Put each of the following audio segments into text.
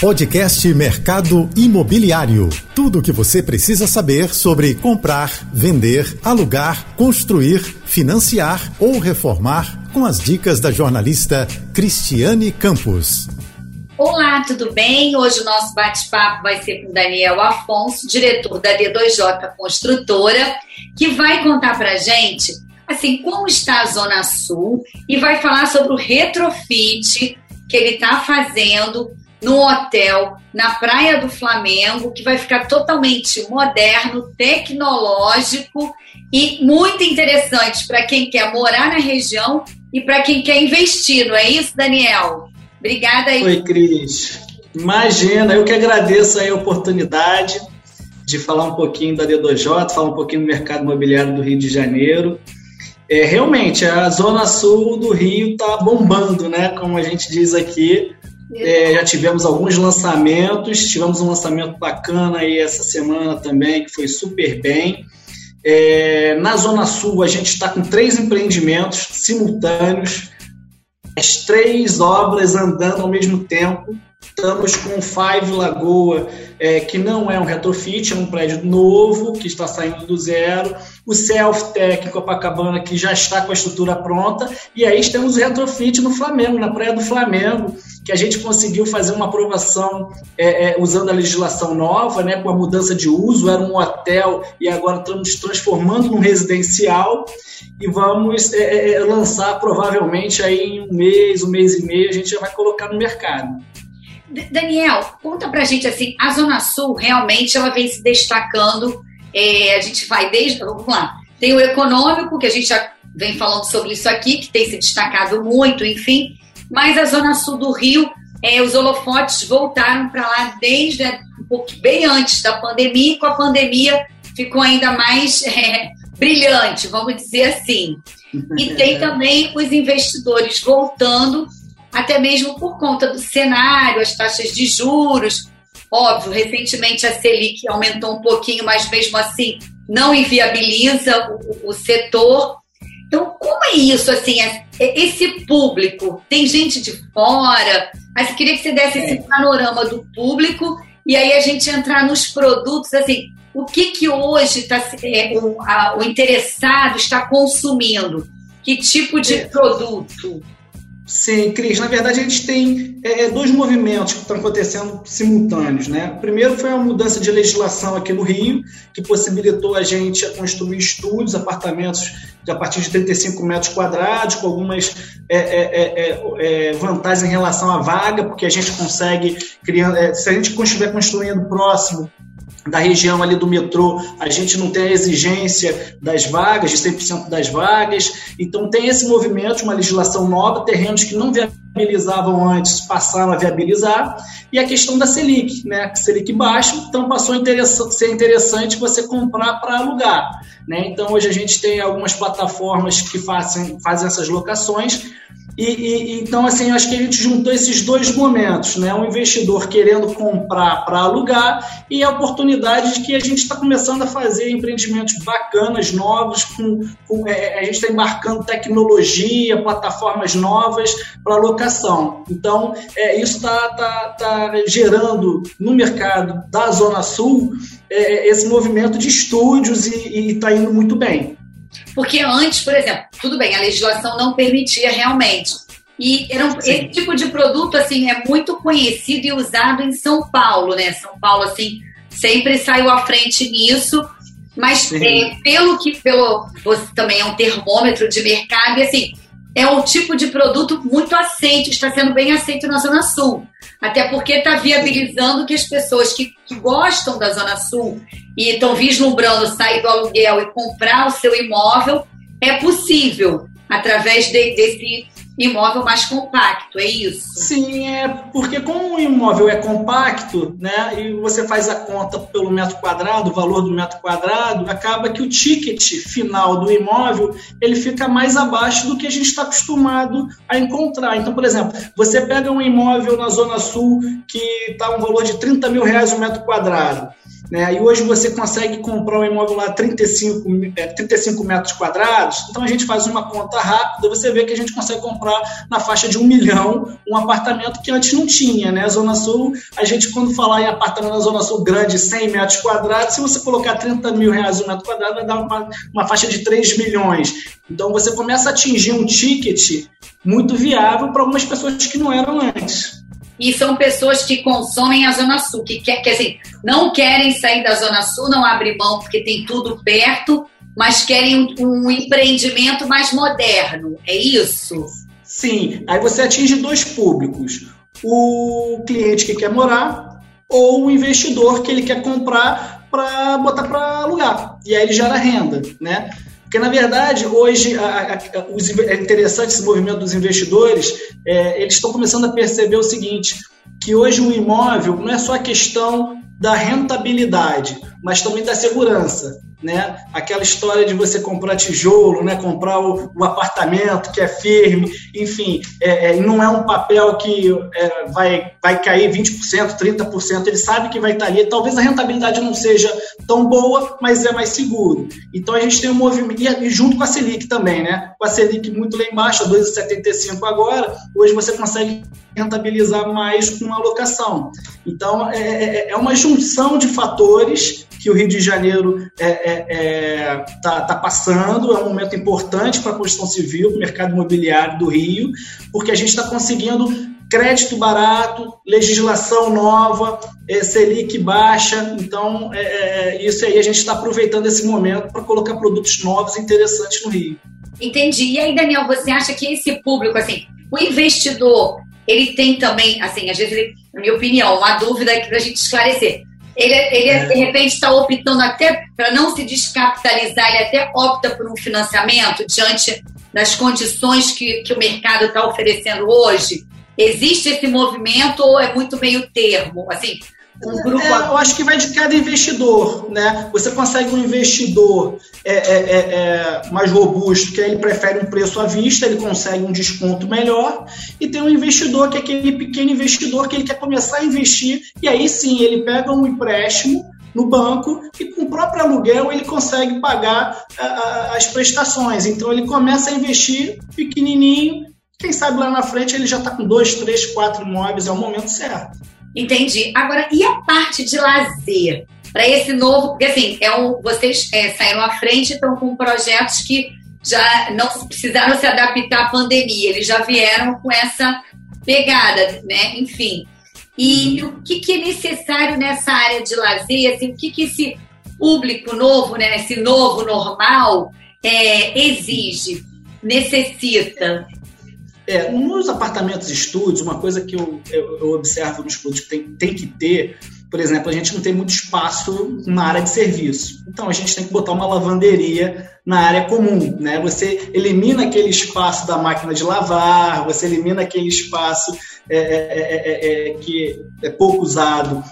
Podcast Mercado Imobiliário. Tudo o que você precisa saber sobre comprar, vender, alugar, construir, financiar ou reformar com as dicas da jornalista Cristiane Campos. Olá, tudo bem? Hoje o nosso bate-papo vai ser com Daniel Afonso, diretor da D2J Construtora, que vai contar pra gente assim como está a Zona Sul e vai falar sobre o retrofit que ele está fazendo no hotel na Praia do Flamengo, que vai ficar totalmente moderno, tecnológico e muito interessante para quem quer morar na região e para quem quer investir, não é isso, Daniel? Obrigada aí. Oi, Cris. Imagina, eu que agradeço a oportunidade de falar um pouquinho da D2J, falar um pouquinho do mercado imobiliário do Rio de Janeiro. É, realmente, a zona sul do Rio está bombando, né? Como a gente diz aqui. É, já tivemos alguns lançamentos, tivemos um lançamento bacana aí essa semana também, que foi super bem. É, na Zona Sul, a gente está com três empreendimentos simultâneos, as três obras andando ao mesmo tempo. Estamos com o Five Lagoa, é, que não é um retrofit, é um prédio novo, que está saindo do zero. O Self Tech Copacabana, que já está com a estrutura pronta. E aí temos o retrofit no Flamengo, na Praia do Flamengo, que a gente conseguiu fazer uma aprovação é, é, usando a legislação nova, né, com a mudança de uso. Era um hotel e agora estamos transformando num residencial. E vamos é, é, é, lançar provavelmente aí em um mês, um mês e meio, a gente já vai colocar no mercado. Daniel, conta pra gente assim, a Zona Sul realmente ela vem se destacando. É, a gente vai desde. Vamos lá. Tem o econômico, que a gente já vem falando sobre isso aqui, que tem se destacado muito, enfim. Mas a Zona Sul do Rio, é, os holofotes voltaram para lá desde um pouco, bem antes da pandemia, e com a pandemia ficou ainda mais é, brilhante, vamos dizer assim. E tem também os investidores voltando até mesmo por conta do cenário, as taxas de juros. Óbvio, recentemente a Selic aumentou um pouquinho, mas mesmo assim não inviabiliza o, o setor. Então, como é isso, assim, é, é, esse público? Tem gente de fora? Mas queria que você desse esse é. panorama do público e aí a gente entrar nos produtos, assim, o que que hoje tá, é, o, a, o interessado está consumindo? Que tipo de produto? Sim, Cris. Na verdade, a gente tem é, é, dois movimentos que estão acontecendo simultâneos. Né? O primeiro foi a mudança de legislação aqui no Rio, que possibilitou a gente construir estúdios, apartamentos de a partir de 35 metros quadrados, com algumas é, é, é, é vantagens em relação à vaga, porque a gente consegue criar. se a gente estiver construindo próximo da região ali do metrô, a gente não tem a exigência das vagas, de 100% das vagas. Então, tem esse movimento, uma legislação nova, terrenos que não viabilizavam antes passaram a viabilizar. E a questão da Selic, né? Selic baixo, então passou a ser interessante você comprar para alugar. Né? Então, hoje a gente tem algumas plataformas que fazem, fazem essas locações e, e, então, assim, acho que a gente juntou esses dois momentos, né? Um investidor querendo comprar para alugar e a oportunidade de que a gente está começando a fazer empreendimentos bacanas, novos, com, com é, a gente está embarcando tecnologia, plataformas novas para locação. Então, é, isso está tá, tá gerando no mercado da Zona Sul é, esse movimento de estúdios e está indo muito bem. Porque antes, por exemplo, tudo bem, a legislação não permitia realmente. E era um, esse tipo de produto, assim, é muito conhecido e usado em São Paulo, né? São Paulo, assim, sempre saiu à frente nisso. Mas é, pelo que, pelo, você também é um termômetro de mercado, e assim, é um tipo de produto muito aceito, está sendo bem aceito na Zona Sul. Até porque está viabilizando que as pessoas que, que, gostam da Zona Sul e estão vislumbrando sair do aluguel e comprar o seu imóvel, é possível através de, desse imóvel mais compacto, é isso? Sim, é porque como o imóvel é compacto, né, e você faz a conta pelo metro quadrado, o valor do metro quadrado, acaba que o ticket final do imóvel ele fica mais abaixo do que a gente está acostumado a encontrar. Então, por exemplo, você pega um imóvel na Zona Sul que está um valor de 30 mil reais o metro quadrado. Né? E hoje você consegue comprar um imóvel lá 35, 35 é, metros quadrados. Então a gente faz uma conta rápida, você vê que a gente consegue comprar na faixa de um milhão um apartamento que antes não tinha, né? Zona Sul, a gente quando falar em apartamento na Zona Sul grande, 100 metros quadrados, se você colocar 30 mil reais um metro quadrado, vai dar uma, uma faixa de 3 milhões. Então você começa a atingir um ticket muito viável para algumas pessoas que não eram antes. E são pessoas que consomem a Zona Sul, que, quer, que assim, não querem sair da Zona Sul, não abrem mão porque tem tudo perto, mas querem um, um empreendimento mais moderno. É isso? Sim. Aí você atinge dois públicos: o cliente que quer morar ou o investidor que ele quer comprar para botar para alugar. E aí ele gera renda, né? Porque, na verdade, hoje a, a, os, é interessante esse movimento dos investidores, é, eles estão começando a perceber o seguinte, que hoje o imóvel não é só a questão da rentabilidade, mas também da segurança né? Aquela história de você comprar tijolo, né? Comprar o, o apartamento que é firme, enfim, é, é, não é um papel que é, vai, vai cair 20%, 30%, ele sabe que vai estar ali. Talvez a rentabilidade não seja tão boa, mas é mais seguro. Então a gente tem um movimento, e junto com a Selic também, né? Com a Selic muito lá embaixo, 2,75 agora, hoje você consegue rentabilizar mais com a alocação. Então é, é, é uma junção de fatores que o Rio de Janeiro está é, é, é tá, tá passando, é um momento importante para a construção civil, para o mercado imobiliário do Rio, porque a gente está conseguindo crédito barato, legislação nova, é, Selic baixa, então é, é, isso aí a gente está aproveitando esse momento para colocar produtos novos e interessantes no Rio. Entendi. E aí, Daniel, você acha que esse público, assim, o investidor, ele tem também, assim, às vezes, ele, na minha opinião, uma dúvida aqui para a gente esclarecer. Ele, ele é. de repente está optando até para não se descapitalizar, ele até opta por um financiamento diante das condições que, que o mercado está oferecendo hoje. Existe esse movimento ou é muito meio termo? Assim, um grupo... É, eu acho que vai de cada investidor, né? Você consegue um investidor é, é, é, é, mais robusto, que ele prefere um preço à vista, ele consegue um desconto melhor, e tem um investidor que é aquele pequeno investidor que ele quer começar a investir, e aí sim ele pega um empréstimo no banco e com o próprio aluguel ele consegue pagar a, a, as prestações. Então ele começa a investir pequenininho, quem sabe lá na frente ele já está com dois, três, quatro imóveis, é o momento certo. Entendi. Agora, e a parte de lazer? Para esse novo, porque assim, é um, vocês é, saíram à frente e estão com projetos que já não precisaram se adaptar à pandemia, eles já vieram com essa pegada, né? Enfim. E uhum. o que, que, é necessário nessa área de lazer? Assim, o que, que esse público novo, né, esse novo normal, é, exige, necessita? É, nos apartamentos estúdios, uma coisa que eu, eu, eu observo nos estúdios que tem, tem que ter, por exemplo, a gente não tem muito espaço na área de serviço. Então a gente tem que botar uma lavanderia na área comum, né? Você elimina aquele espaço da máquina de lavar, você elimina aquele espaço é, é, é, que é pouco usado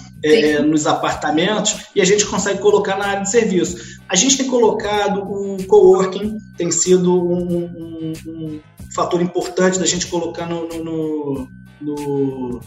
nos apartamentos e a gente consegue colocar na área de serviço. A gente tem colocado o coworking, tem sido um, um, um fator importante da gente colocar no, no, no, no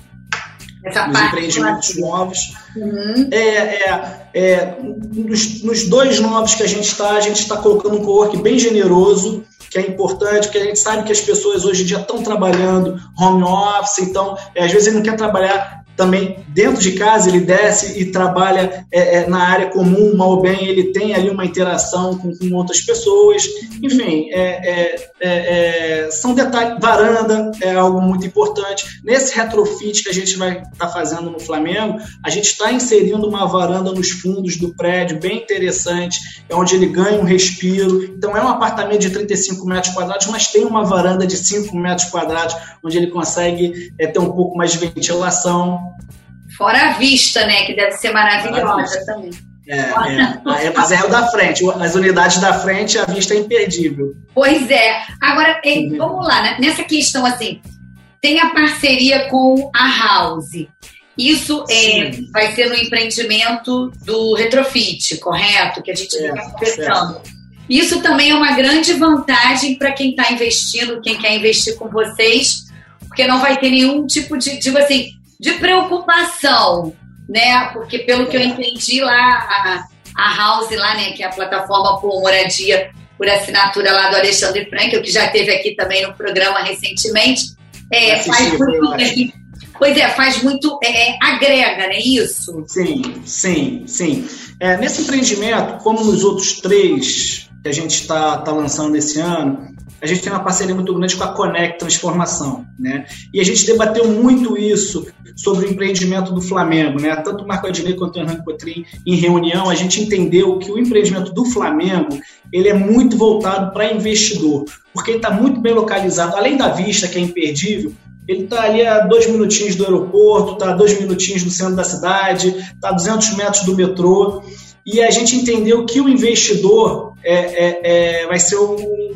nos empreendimentos novos. Uhum. É, é, é nos, nos, dois novos que a gente está, a gente está colocando um co-work bem generoso, que é importante, porque a gente sabe que as pessoas hoje em dia estão trabalhando home office, então é, às vezes ele não quer trabalhar também dentro de casa ele desce e trabalha é, é, na área comum, mal bem, ele tem ali uma interação com, com outras pessoas, enfim, é, é, é, é são detalhes, varanda é algo muito importante. Nesse retrofit que a gente vai estar tá fazendo no Flamengo, a gente está inserindo uma varanda nos fundos do prédio, bem interessante, é onde ele ganha um respiro, então é um apartamento de 35 metros quadrados, mas tem uma varanda de 5 metros quadrados, onde ele consegue ter um pouco mais de ventilação, Fora a vista, né? Que deve ser maravilhosa também. É, é, é, mas é o da frente. As unidades da frente, a vista é imperdível. Pois é. Agora, vamos lá, né? nessa questão assim, tem a parceria com a House. Isso é, vai ser no empreendimento do Retrofit, correto? Que a gente está conversando. Isso também é uma grande vantagem para quem está investindo, quem quer investir com vocês, porque não vai ter nenhum tipo de, tipo assim, de preocupação né? Porque pelo que eu entendi lá, a, a House lá, né, que é a plataforma por moradia por assinatura lá do Alexandre Frank, que já teve aqui também no programa recentemente, é, faz muito, pois é, faz muito, é, é, agrega, né, isso? Sim, sim, sim. É, nesse empreendimento, como nos outros três que a gente está tá lançando esse ano, a gente tem uma parceria muito grande com a Conect Transformação, né? E a gente debateu muito isso sobre o empreendimento do Flamengo, né? Tanto o Marco Adnet quanto o Hernando Cotrim em reunião, a gente entendeu que o empreendimento do Flamengo ele é muito voltado para investidor, porque ele está muito bem localizado, além da vista que é imperdível, ele está ali a dois minutinhos do aeroporto, está a dois minutinhos do centro da cidade, está a 200 metros do metrô, e a gente entendeu que o investidor é, é, é vai ser um,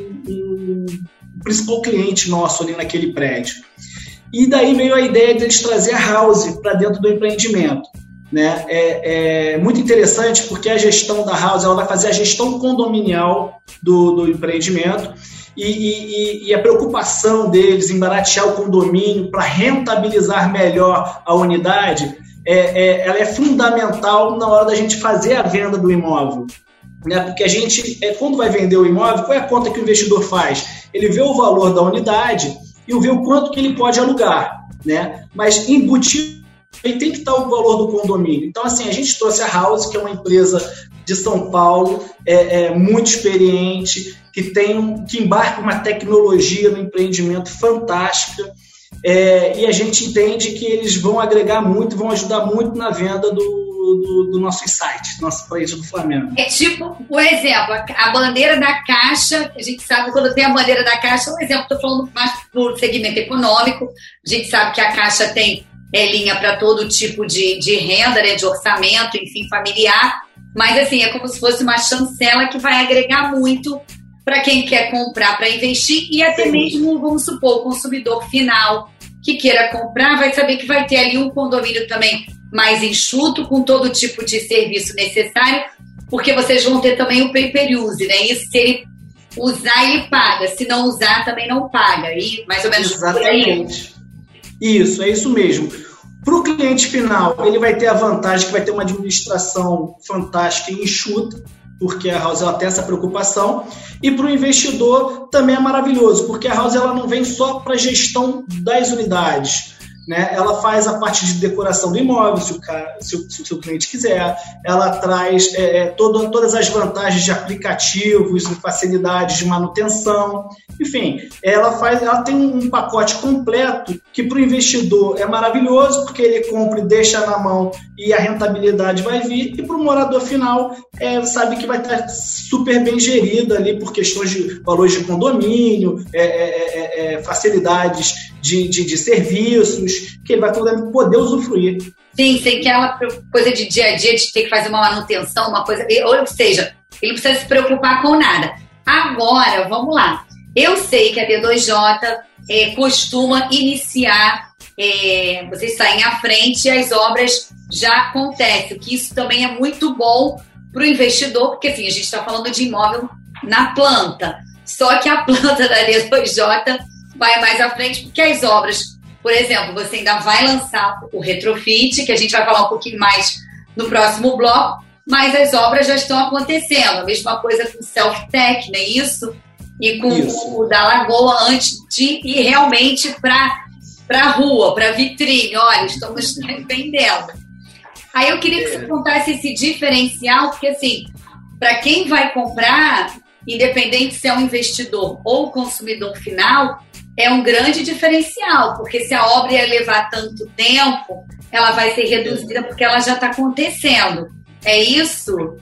principal cliente nosso ali naquele prédio. E daí veio a ideia de eles trazer a House para dentro do empreendimento. Né? É, é, muito interessante porque a gestão da House ela vai fazer a gestão condominial do, do empreendimento e, e, e, a preocupação deles em baratear o condomínio para rentabilizar melhor a unidade é, é, ela é fundamental na hora da gente fazer a venda do imóvel. Né? Porque a gente, é, quando vai vender o imóvel, qual é a conta que o investidor faz? Ele vê o valor da unidade e vê o quanto que ele pode alugar. Né? Mas embutido ele tem que estar o valor do condomínio. Então, assim, a gente trouxe a House, que é uma empresa de São Paulo, é, é muito experiente, que tem que embarca uma tecnologia no empreendimento fantástica. É, e a gente entende que eles vão agregar muito, vão ajudar muito na venda do, do, do nosso site, do nosso país do Flamengo. É tipo, por exemplo, a bandeira da Caixa, a gente sabe quando tem a bandeira da Caixa, um exemplo, estou falando mais por segmento econômico, a gente sabe que a Caixa tem é, linha para todo tipo de, de renda, né, de orçamento, enfim, familiar, mas assim, é como se fosse uma chancela que vai agregar muito para quem quer comprar para investir e até Sim. mesmo, vamos supor, o consumidor final que queira comprar vai saber que vai ter ali um condomínio também mais enxuto, com todo tipo de serviço necessário, porque vocês vão ter também o pay per use, né? Isso se ele usar, ele paga. Se não usar, também não paga. E mais ou menos Exatamente. Isso, é isso mesmo. Para o cliente final, ele vai ter a vantagem que vai ter uma administração fantástica e enxuta, porque a House ela tem essa preocupação. E para o investidor também é maravilhoso, porque a House ela não vem só para a gestão das unidades né? Ela faz a parte de decoração do imóvel, se o, cara, se o, se o cliente quiser. Ela traz é, é, todo, todas as vantagens de aplicativos facilidades de manutenção. Enfim, ela faz, ela tem um pacote completo que para o investidor é maravilhoso, porque ele compra e deixa na mão e a rentabilidade vai vir. E para o morador final, é, sabe que vai estar super bem gerida ali por questões de valores de condomínio, é, é, é, facilidades de, de, de serviços que ele vai poder usufruir. Sim, sem aquela coisa de dia a dia de ter que fazer uma manutenção, uma coisa. Ou seja, ele precisa se preocupar com nada. Agora, vamos lá. Eu sei que a D2J é, costuma iniciar, é, vocês saem à frente e as obras já acontecem, que isso também é muito bom para o investidor, porque assim, a gente está falando de imóvel na planta. Só que a planta da D2J vai mais à frente, porque as obras por exemplo, você ainda vai lançar o retrofit, que a gente vai falar um pouquinho mais no próximo bloco, mas as obras já estão acontecendo. A mesma coisa com o self-tech, não é isso? E com isso. o da Lagoa antes de ir realmente para a rua, para vitrine. Olha, estamos vendendo. Aí eu queria que você é. contasse esse diferencial, porque assim, para quem vai comprar, independente se é um investidor ou consumidor final, é um grande diferencial, porque se a obra ia levar tanto tempo, ela vai ser reduzida porque ela já está acontecendo. É isso?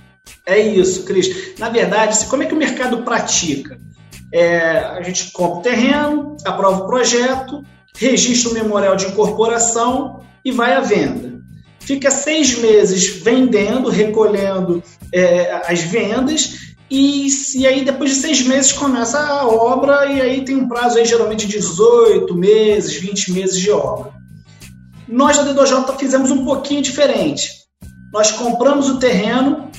É isso, Cris. Na verdade, como é que o mercado pratica? É, a gente compra o terreno, aprova o projeto, registra o memorial de incorporação e vai à venda. Fica seis meses vendendo, recolhendo é, as vendas e, e aí, depois de seis meses, começa a obra, e aí tem um prazo aí, geralmente de 18 meses, 20 meses de obra. Nós da D2J fizemos um pouquinho diferente. Nós compramos o terreno,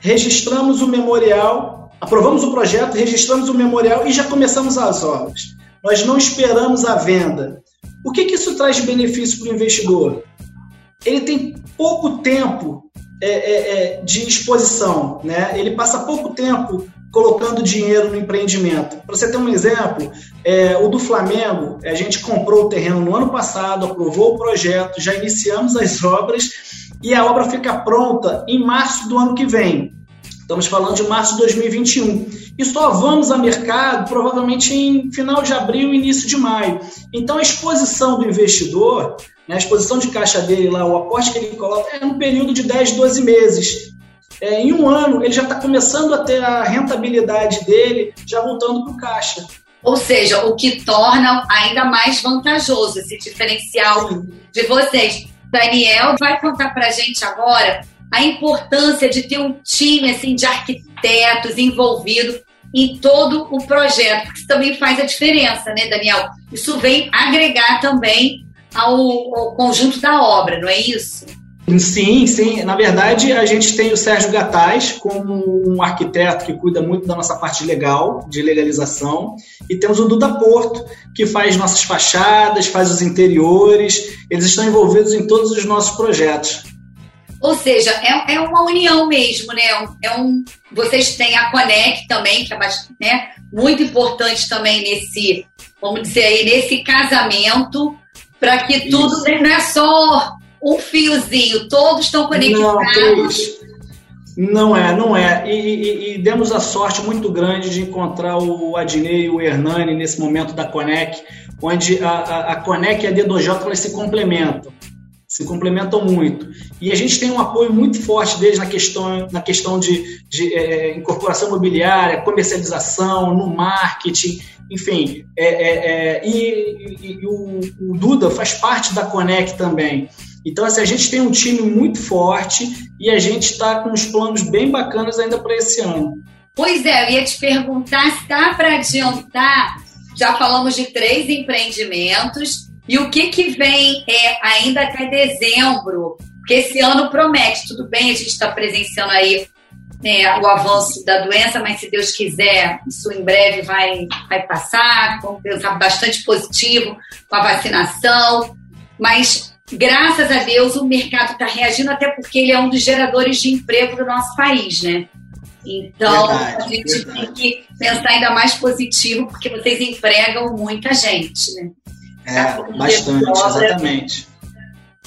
registramos o memorial, aprovamos o projeto, registramos o memorial e já começamos as obras. Nós não esperamos a venda. O que, que isso traz de benefício para o investidor? Ele tem pouco tempo é, é, é, de exposição, né? Ele passa pouco tempo colocando dinheiro no empreendimento. Para você ter um exemplo, é, o do Flamengo, a gente comprou o terreno no ano passado, aprovou o projeto, já iniciamos as obras e a obra fica pronta em março do ano que vem. Estamos falando de março de 2021. E só vamos a mercado provavelmente em final de abril, início de maio. Então a exposição do investidor, a exposição de caixa dele lá, o aporte que ele coloca, é um período de 10, 12 meses. É, em um ano, ele já está começando a ter a rentabilidade dele já voltando para o caixa. Ou seja, o que torna ainda mais vantajoso esse diferencial Sim. de vocês. Daniel vai contar para a gente agora a importância de ter um time assim de arquitetos envolvido em todo o projeto, porque isso também faz a diferença, né, Daniel? Isso vem agregar também ao, ao conjunto da obra, não é isso? Sim, sim. Na verdade, a gente tem o Sérgio Gataz como um arquiteto que cuida muito da nossa parte legal, de legalização, e temos o Duda Porto, que faz nossas fachadas, faz os interiores. Eles estão envolvidos em todos os nossos projetos. Ou seja, é, é uma união mesmo, né? É um, vocês têm a Conec também, que é né, muito importante também nesse, vamos dizer aí, nesse casamento, para que tudo Isso. não é só um fiozinho, todos estão conectados. Não, não é, não é. E, e, e, demos a sorte muito grande de encontrar o Adnei e o Hernani nesse momento da Conec, onde a, a, a Conec e a D2J elas se complementam se complementam muito. E a gente tem um apoio muito forte deles na questão, na questão de, de é, incorporação imobiliária, comercialização, no marketing, enfim. É, é, é e, e, e o, o, Duda faz parte da Conec também. Então, assim, a gente tem um time muito forte e a gente está com uns planos bem bacanas ainda para esse ano. Pois é, eu ia te perguntar se dá para adiantar. Já falamos de três empreendimentos e o que, que vem é, ainda até dezembro? Porque esse ano promete, tudo bem, a gente está presenciando aí é, o avanço da doença, mas se Deus quiser, isso em breve vai, vai passar, vamos pensar bastante positivo com a vacinação. Mas, graças a Deus, o mercado está reagindo, até porque ele é um dos geradores de emprego do nosso país, né? Então, verdade, a gente verdade. tem que pensar ainda mais positivo, porque vocês empregam muita gente, né? É, bastante, exatamente.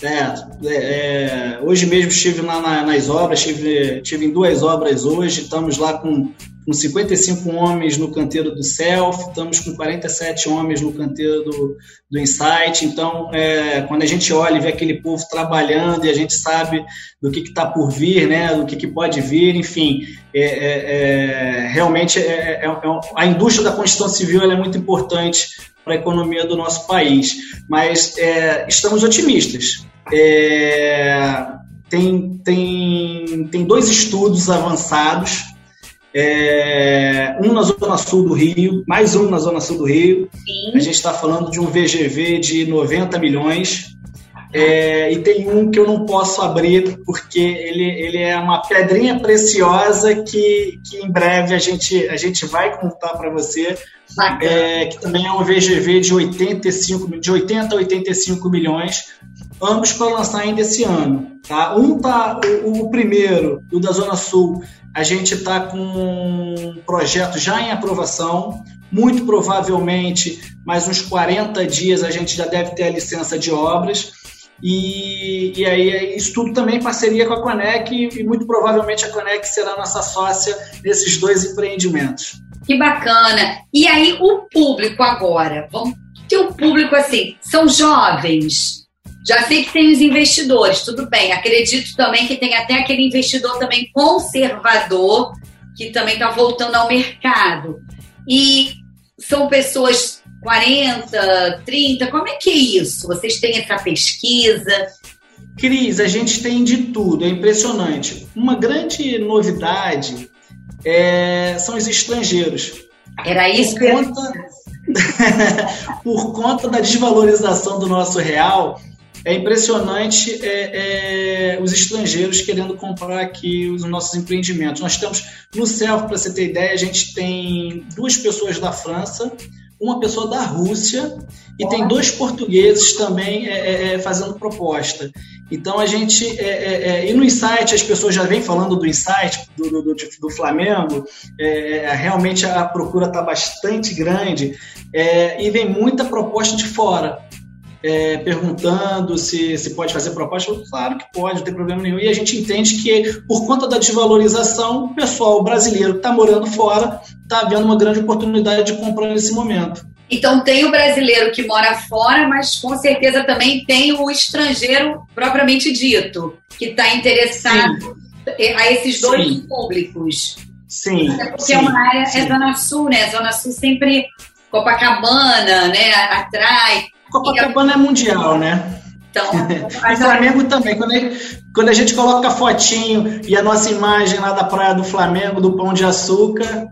É, é, é, hoje mesmo estive lá na, nas obras, estive, estive em duas obras hoje, estamos lá com, com 55 homens no canteiro do Self, estamos com 47 homens no canteiro do, do Insight, então é, quando a gente olha e vê aquele povo trabalhando e a gente sabe do que está por vir, né, do que, que pode vir, enfim, é, é, é realmente a indústria da construção civil é muito importante para a economia do nosso país. Mas é, estamos otimistas. É, tem, tem, tem dois estudos avançados, é, um na Zona Sul do Rio, mais um na Zona Sul do Rio. Sim. A gente está falando de um VGV de 90 milhões. É, e tem um que eu não posso abrir porque ele, ele é uma pedrinha preciosa que, que em breve a gente, a gente vai contar para você, é, que também é um VGV de, 85, de 80 a 85 milhões, ambos para lançar ainda esse ano. Tá? Um tá, o, o primeiro, o da Zona Sul, a gente está com um projeto já em aprovação, muito provavelmente mais uns 40 dias a gente já deve ter a licença de obras. E, e aí isso tudo também em parceria com a Conec e, muito provavelmente a Conec será nossa sócia nesses dois empreendimentos. Que bacana. E aí o público agora, vamos o público assim, são jovens. Já sei que tem os investidores, tudo bem. Acredito também que tem até aquele investidor também conservador que também está voltando ao mercado. E são pessoas 40, 30? Como é que é isso? Vocês têm essa pesquisa? Cris, a gente tem de tudo, é impressionante. Uma grande novidade é, são os estrangeiros. Era isso por conta, por conta da desvalorização do nosso real, é impressionante é, é, os estrangeiros querendo comprar aqui os nossos empreendimentos. Nós temos no CELF, para você ter ideia, a gente tem duas pessoas da França, uma pessoa da Rússia e tem dois portugueses também é, é, é, fazendo proposta. Então a gente. É, é, é, e no Insight, as pessoas já vêm falando do Insight, do, do, do, Flamengo, realmente a procura está bastante grande e vem muita proposta de fora. Perguntando se, se pode fazer proposta, claro que pode, não tem problema nenhum. E a gente entende que, por conta da desvalorização, o pessoal brasileiro que está morando fora está vendo uma grande oportunidade de comprar nesse momento. Então tem o brasileiro que mora fora, mas com certeza também tem o estrangeiro propriamente dito, que está interessado Sim. a esses dois Sim. públicos. Sim. É porque Sim. é uma área, Sim. é Zona Sul, né? Zona Sul sempre Copacabana, né? Atrai. Copacabana é mundial, né? Então, e Flamengo também. Quando a, quando a gente coloca fotinho e a nossa imagem lá da praia do Flamengo, do Pão de Açúcar,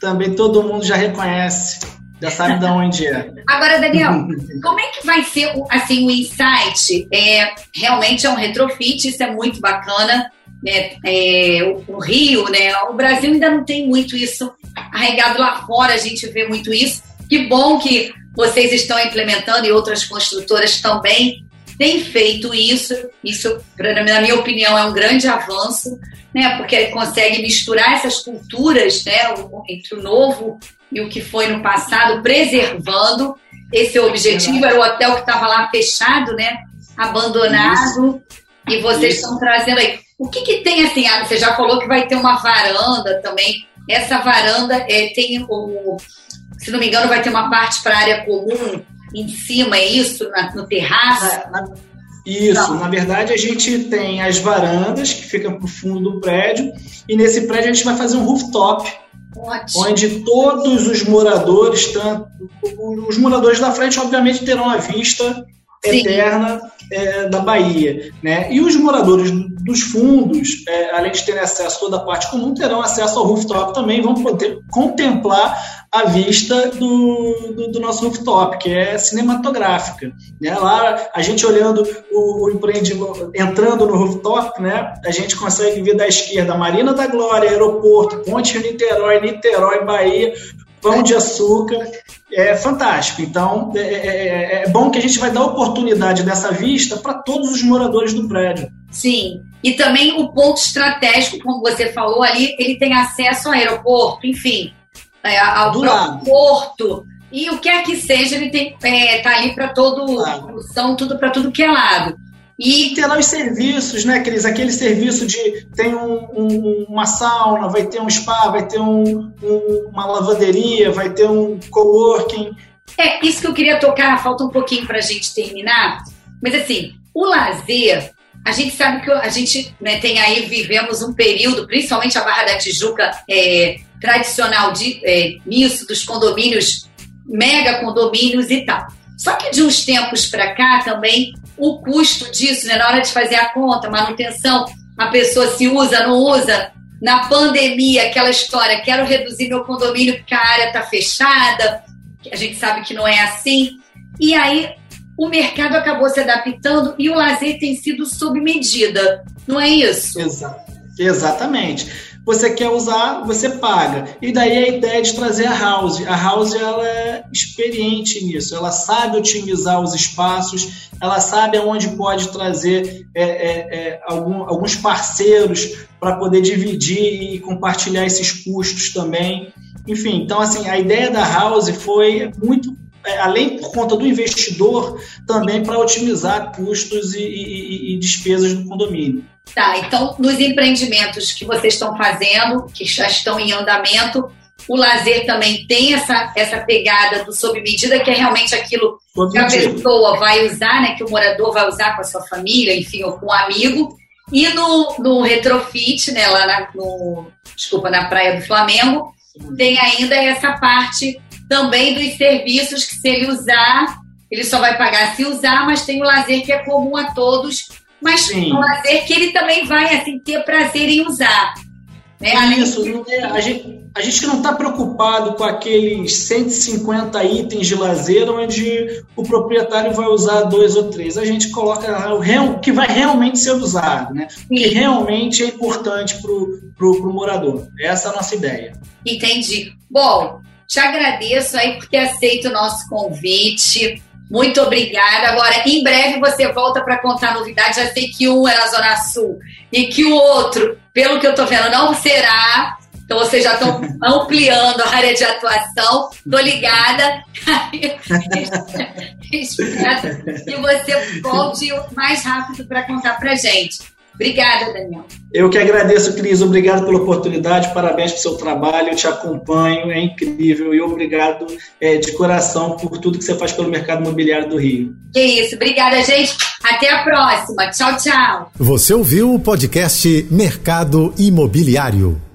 também todo mundo já reconhece. Já sabe de onde é. Agora, Daniel, como é que vai ser assim, o insight? É, realmente é um retrofit, isso é muito bacana. Né? É, o, o, Rio, né? O Brasil ainda não tem muito isso arregado lá fora, a gente vê muito isso. Que bom que vocês estão implementando e outras construtoras também têm feito isso. Isso, na minha opinião, é um grande avanço, né? Porque consegue misturar essas culturas, né? Entre o novo e o que foi no passado, preservando. Esse objetivo era o hotel que estava lá fechado, né? Abandonado. Isso. E vocês Isso. estão trazendo aí. O que, que tem assim? Ah, você já falou que vai ter uma varanda também. Essa varanda é, tem o. Se não me engano, vai ter uma parte para área comum em cima, é isso? Na, no terraço? Na, na, isso, não. na verdade a gente tem as varandas que ficam para o fundo do prédio, e nesse prédio a gente vai fazer um rooftop Ótimo. onde todos os moradores, tanto os moradores da frente, obviamente, terão a vista Sim. eterna é, da Bahia. Né? E os moradores dos fundos, é, além de terem acesso a toda a parte comum, terão acesso ao rooftop também, vão poder contemplar a vista do, do, do, nosso rooftop, que é cinematográfica. Né? Lá, a gente olhando o, o empreendimento, entrando no rooftop, né? a gente consegue ver da esquerda Marina da Glória, aeroporto, Ponte Niterói, Niterói, Bahia, Pão de Açúcar, é fantástico. Então, é, é, é, é bom que a gente vai dar oportunidade dessa vista para todos os moradores do prédio. Sim, e também o ponto estratégico, como você falou ali, ele tem acesso ao aeroporto, enfim, é, ao porto. E o que é que seja, ele tem é, tá ali para todo, claro. são tudo para tudo que é lado. E ter lá os serviços, né, Cris? Aquele serviço de tem um, um, uma sauna, vai ter um spa, vai ter um, uma lavanderia, vai ter um coworking. É, isso que eu queria tocar, falta um pouquinho para a gente terminar. Mas assim, o lazer, a gente sabe que a gente né, tem aí, vivemos um período, principalmente a Barra da Tijuca, é, tradicional de, é, nisso, dos condomínios, mega condomínios e tal. Só que de uns tempos para cá também, o custo disso, né, na hora de fazer a conta, manutenção, a pessoa se usa, não usa. Na pandemia, aquela história, quero reduzir meu condomínio porque a área está fechada, a gente sabe que não é assim. E aí o mercado acabou se adaptando e o lazer tem sido sob medida, não é isso? Exa exatamente. Você quer usar, você paga. E daí a ideia de trazer a House. A House ela é experiente nisso, ela sabe otimizar os espaços, ela sabe aonde pode trazer é, é, é, algum, alguns parceiros para poder dividir e compartilhar esses custos também. Enfim, então assim, a ideia da House foi muito além por conta do investidor, também para otimizar custos e, e, e, despesas do condomínio. Tá, então nos empreendimentos que vocês estão fazendo, que já estão em andamento, o lazer também tem essa, essa pegada do sob medida, que é realmente aquilo que a pessoa vai usar, né, que o morador vai usar com a sua família, enfim, ou com um amigo. E no, no retrofit, né, lá na, no, desculpa, na Praia do Flamengo, tem ainda essa parte também dos serviços que se ele usar, ele só vai pagar se usar, mas tem o lazer que é comum a todos, mas Sim. o lazer que ele também vai assim ter prazer em usar. Né? É isso, a gente, a gente não está preocupado com aqueles 150 itens de lazer onde o proprietário vai usar dois ou três. A gente coloca o que vai realmente ser usado, né? o que realmente é importante para o morador. Essa é a nossa ideia. Entendi. Bom, te agradeço aí por ter aceito o nosso convite. Muito obrigada. Agora, em breve você volta para contar novidades. Já sei que um é na Zona Sul e que o outro, pelo que eu estou vendo, não será. Então vocês já estão ampliando a área de atuação. Estou ligada. Espero que você volte o mais rápido para contar para gente. Obrigada, Daniel. Eu que agradeço, Cris. Obrigado pela oportunidade, parabéns pelo seu trabalho. Eu te acompanho, é incrível. E obrigado é, de coração por tudo que você faz pelo mercado imobiliário do Rio. Que isso, obrigada, gente. Até a próxima. Tchau, tchau. Você ouviu o podcast Mercado Imobiliário.